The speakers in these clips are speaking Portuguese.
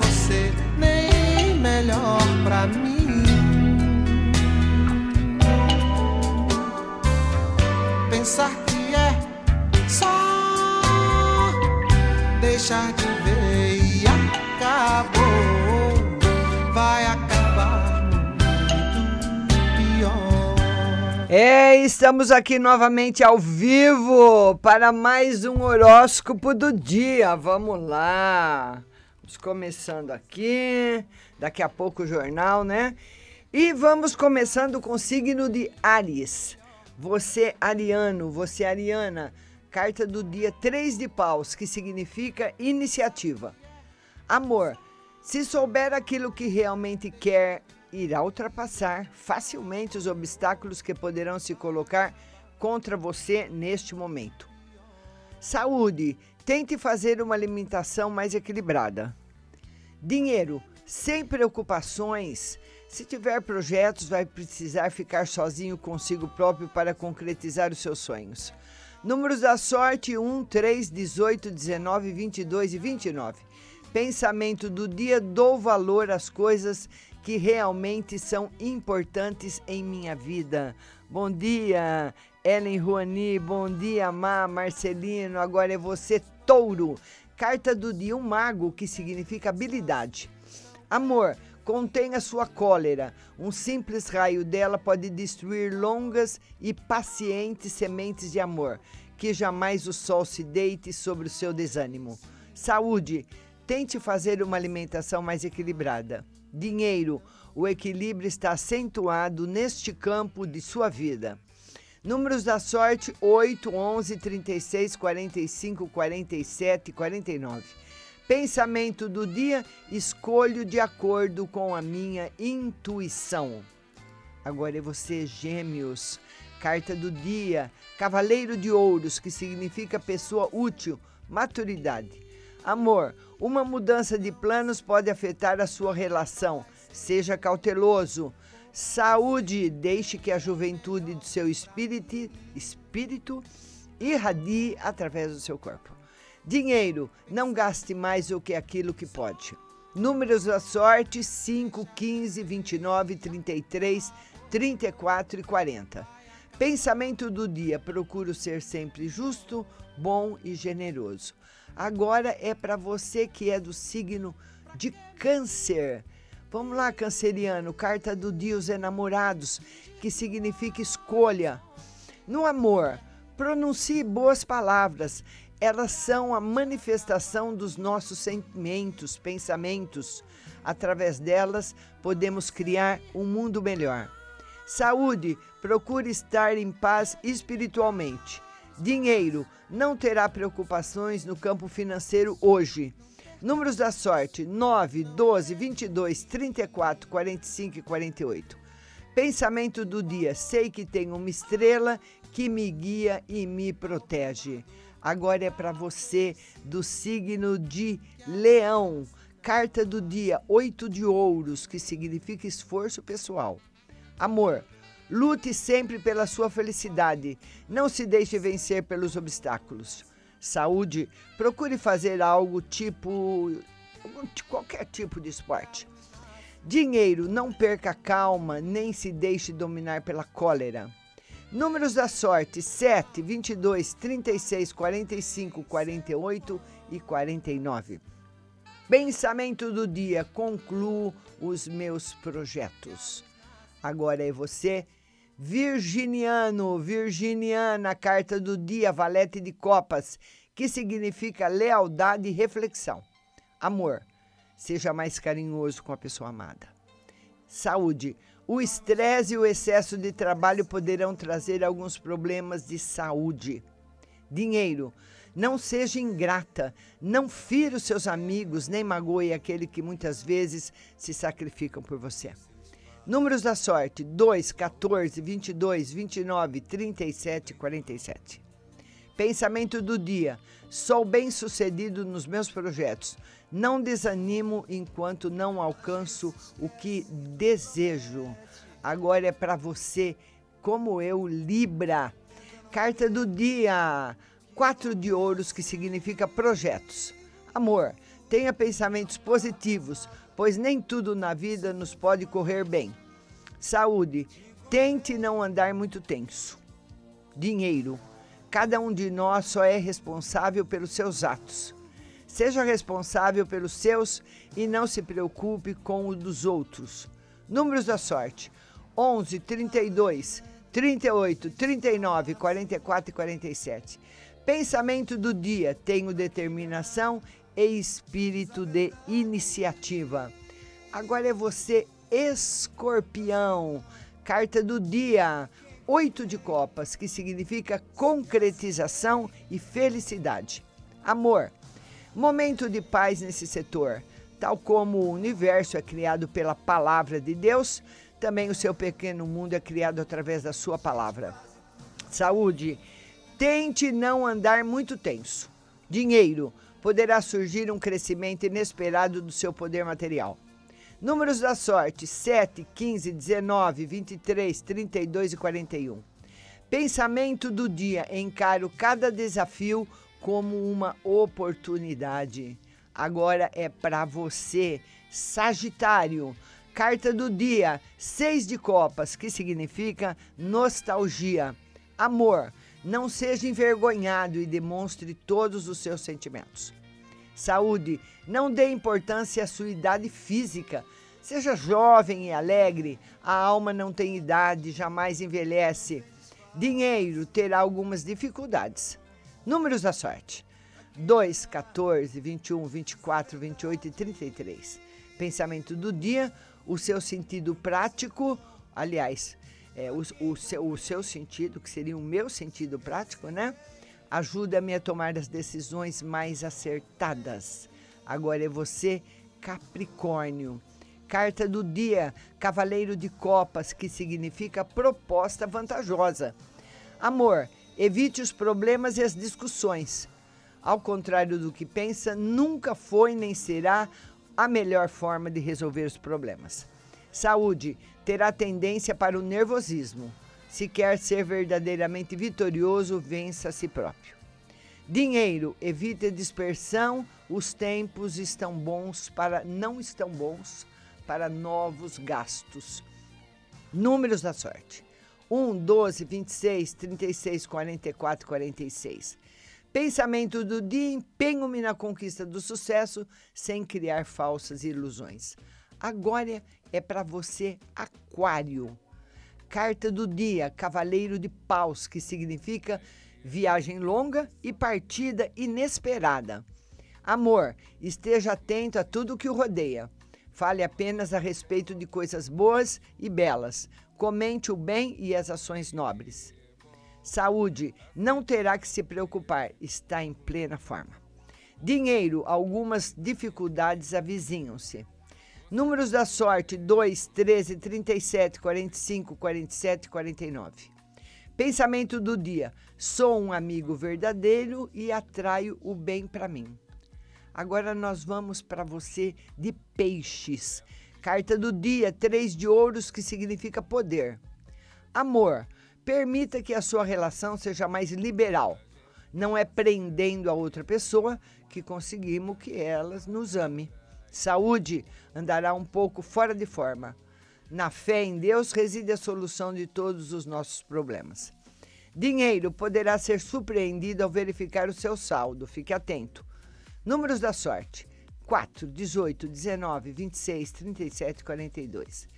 você, nem melhor pra mim. Pensar que é só deixar de ver e acabou. Vai acabar muito pior. É, estamos aqui novamente ao vivo para mais um horóscopo do dia. Vamos lá. Começando aqui, daqui a pouco o jornal, né? E vamos começando com o signo de Ares. Você, Ariano, você, Ariana, carta do dia 3 de paus, que significa iniciativa. Amor, se souber aquilo que realmente quer, irá ultrapassar facilmente os obstáculos que poderão se colocar contra você neste momento. Saúde, tente fazer uma alimentação mais equilibrada. Dinheiro, sem preocupações. Se tiver projetos, vai precisar ficar sozinho consigo próprio para concretizar os seus sonhos. Números da sorte: 1, 3, 18, 19, 22 e 29. Pensamento do dia: dou valor às coisas que realmente são importantes em minha vida. Bom dia, Ellen Ruani. Bom dia, Má, Marcelino. Agora é você, touro. Carta do dia: um mago, que significa habilidade. Amor, contenha sua cólera. Um simples raio dela pode destruir longas e pacientes sementes de amor. Que jamais o sol se deite sobre o seu desânimo. Saúde, tente fazer uma alimentação mais equilibrada. Dinheiro, o equilíbrio está acentuado neste campo de sua vida. Números da sorte: 8, 11, 36, 45, 47 e 49. Pensamento do dia: escolho de acordo com a minha intuição. Agora é você, Gêmeos. Carta do dia: Cavaleiro de Ouros, que significa pessoa útil, maturidade. Amor: uma mudança de planos pode afetar a sua relação. Seja cauteloso. Saúde: deixe que a juventude do seu espírito, espírito irradie através do seu corpo. Dinheiro, não gaste mais do que aquilo que pode. Números da sorte: 5, 15, 29, 33, 34 e 40. Pensamento do dia: procuro ser sempre justo, bom e generoso. Agora é para você que é do signo de Câncer. Vamos lá, canceriano, carta do os enamorados, que significa escolha. No amor, pronuncie boas palavras elas são a manifestação dos nossos sentimentos, pensamentos. Através delas, podemos criar um mundo melhor. Saúde, procure estar em paz espiritualmente. Dinheiro, não terá preocupações no campo financeiro hoje. Números da sorte: 9, 12, 22, 34, 45 e 48. Pensamento do dia: sei que tenho uma estrela que me guia e me protege. Agora é para você do signo de Leão. Carta do dia, oito de ouros, que significa esforço pessoal. Amor, lute sempre pela sua felicidade. Não se deixe vencer pelos obstáculos. Saúde, procure fazer algo tipo qualquer tipo de esporte. Dinheiro, não perca a calma, nem se deixe dominar pela cólera. Números da sorte: 7, 22, 36, 45, 48 e 49. Pensamento do dia: concluo os meus projetos. Agora é você, Virginiano, Virginiana, carta do dia, Valete de Copas, que significa lealdade e reflexão. Amor, seja mais carinhoso com a pessoa amada. Saúde, o estresse e o excesso de trabalho poderão trazer alguns problemas de saúde. Dinheiro. Não seja ingrata, não fira os seus amigos, nem magoe aquele que muitas vezes se sacrificam por você. Números da sorte: 2, 14, 22, 29, 37 e 47. Pensamento do dia: sou bem sucedido nos meus projetos. Não desanimo enquanto não alcanço o que desejo. Agora é para você, como eu, Libra. Carta do dia: quatro de ouros, que significa projetos. Amor, tenha pensamentos positivos, pois nem tudo na vida nos pode correr bem. Saúde, tente não andar muito tenso. Dinheiro, cada um de nós só é responsável pelos seus atos. Seja responsável pelos seus e não se preocupe com o dos outros. Números da sorte: 11, 32, 38, 39, 44 e 47. Pensamento do dia: tenho determinação e espírito de iniciativa. Agora é você, escorpião. Carta do dia: oito de copas, que significa concretização e felicidade. Amor, momento de paz nesse setor. Tal como o universo é criado pela palavra de Deus, também o seu pequeno mundo é criado através da sua palavra. Saúde, tente não andar muito tenso. Dinheiro, poderá surgir um crescimento inesperado do seu poder material. Números da sorte: 7, 15, 19, 23, 32 e 41. Pensamento do dia: encaro cada desafio como uma oportunidade. Agora é para você, Sagitário. Carta do dia: Seis de Copas, que significa nostalgia. Amor, não seja envergonhado e demonstre todos os seus sentimentos. Saúde, não dê importância à sua idade física. Seja jovem e alegre, a alma não tem idade, jamais envelhece. Dinheiro terá algumas dificuldades. Números da sorte: 2, 14, 21, 24, 28 e 33. Pensamento do dia: o seu sentido prático, aliás, é, o, o, seu, o seu sentido, que seria o meu sentido prático, né? Ajuda-me a tomar as decisões mais acertadas. Agora é você, Capricórnio. Carta do dia, Cavaleiro de Copas, que significa proposta vantajosa. Amor, evite os problemas e as discussões. Ao contrário do que pensa, nunca foi nem será a melhor forma de resolver os problemas. Saúde, terá tendência para o nervosismo. Se quer ser verdadeiramente vitorioso, vença a si próprio. Dinheiro, evite dispersão. Os tempos estão bons para não estão bons para novos gastos. Números da sorte: 1, 12, 26, 36, 44, 46. Pensamento do dia: empenho-me na conquista do sucesso sem criar falsas ilusões. Agora é para você, Aquário. Carta do dia, Cavaleiro de Paus, que significa viagem longa e partida inesperada. Amor, esteja atento a tudo que o rodeia. Fale apenas a respeito de coisas boas e belas. Comente o bem e as ações nobres. Saúde, não terá que se preocupar, está em plena forma. Dinheiro, algumas dificuldades avizinham-se. Números da sorte: 2, 13, 37, 45, 47 e 49. Pensamento do dia: sou um amigo verdadeiro e atraio o bem para mim. Agora nós vamos para você de peixes. Carta do dia: três de ouros, que significa poder. Amor, permita que a sua relação seja mais liberal. Não é prendendo a outra pessoa que conseguimos que elas nos ame. Saúde andará um pouco fora de forma. Na fé em Deus reside a solução de todos os nossos problemas. Dinheiro poderá ser surpreendido ao verificar o seu saldo. Fique atento. Números da sorte: 4, 18, 19, 26, 37 e 42.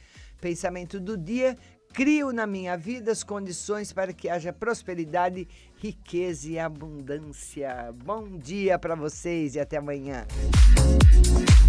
Pensamento do dia: crio na minha vida as condições para que haja prosperidade, riqueza e abundância. Bom dia para vocês e até amanhã.